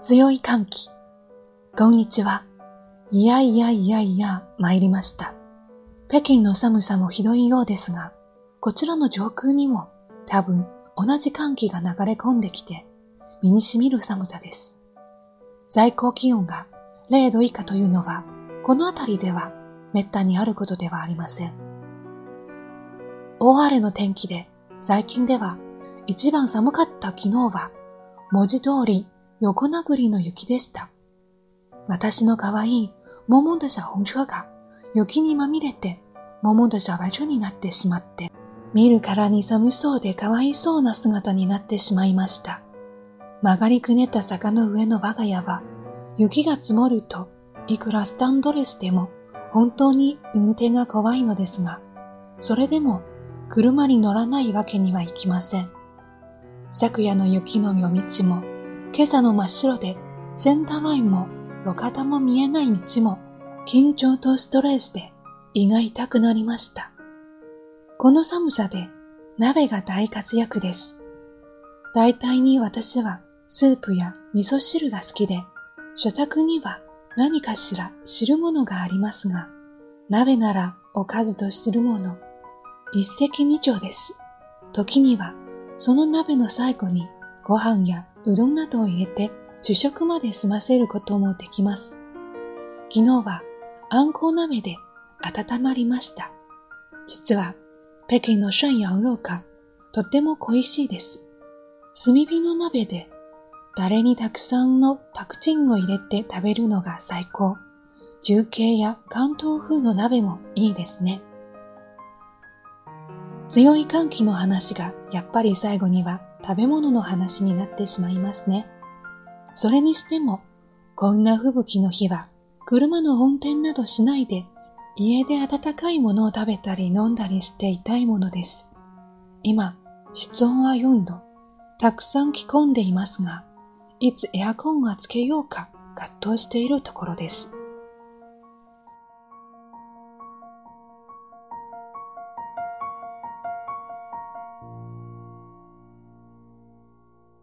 強い寒気。こんにちは。いやいやいやいや参りました。北京の寒さもひどいようですが、こちらの上空にも多分同じ寒気が流れ込んできて身に染みる寒さです。最高気温が0度以下というのはこの辺りでは滅多にあることではありません。大晴れの天気で最近では一番寒かった昨日は文字通り横殴りの雪でした。私の可愛い桃の小紅車が雪にまみれて桃の小白車になってしまって、見るからに寒そうで可哀そうな姿になってしまいました。曲がりくねった坂の上の我が家は、雪が積もるといくらスタンドレスでも本当に運転が怖いのですが、それでも車に乗らないわけにはいきません。昨夜の雪の夜道も、今朝の真っ白で、センターラインも、路肩も見えない道も、緊張とストレスで胃が痛くなりました。この寒さで鍋が大活躍です。大体に私はスープや味噌汁が好きで、食卓には何かしら汁物がありますが、鍋ならおかずと汁物、一石二鳥です。時にはその鍋の最後にご飯やうどんなどを入れて主食まで済ませることもできます。昨日はあんこう鍋で温まりました。実は北京の涮羊肉かとっても恋しいです。炭火の鍋で誰にたくさんのパクチンを入れて食べるのが最高。重慶や関東風の鍋もいいですね。強い寒気の話がやっぱり最後には食べ物の話になってしまいますね。それにしても、こんな吹雪の日は車の運転などしないで家で温かいものを食べたり飲んだりしていたいものです。今、室温は4度。たくさん着込んでいますが、いつエアコンをつけようか葛藤しているところです。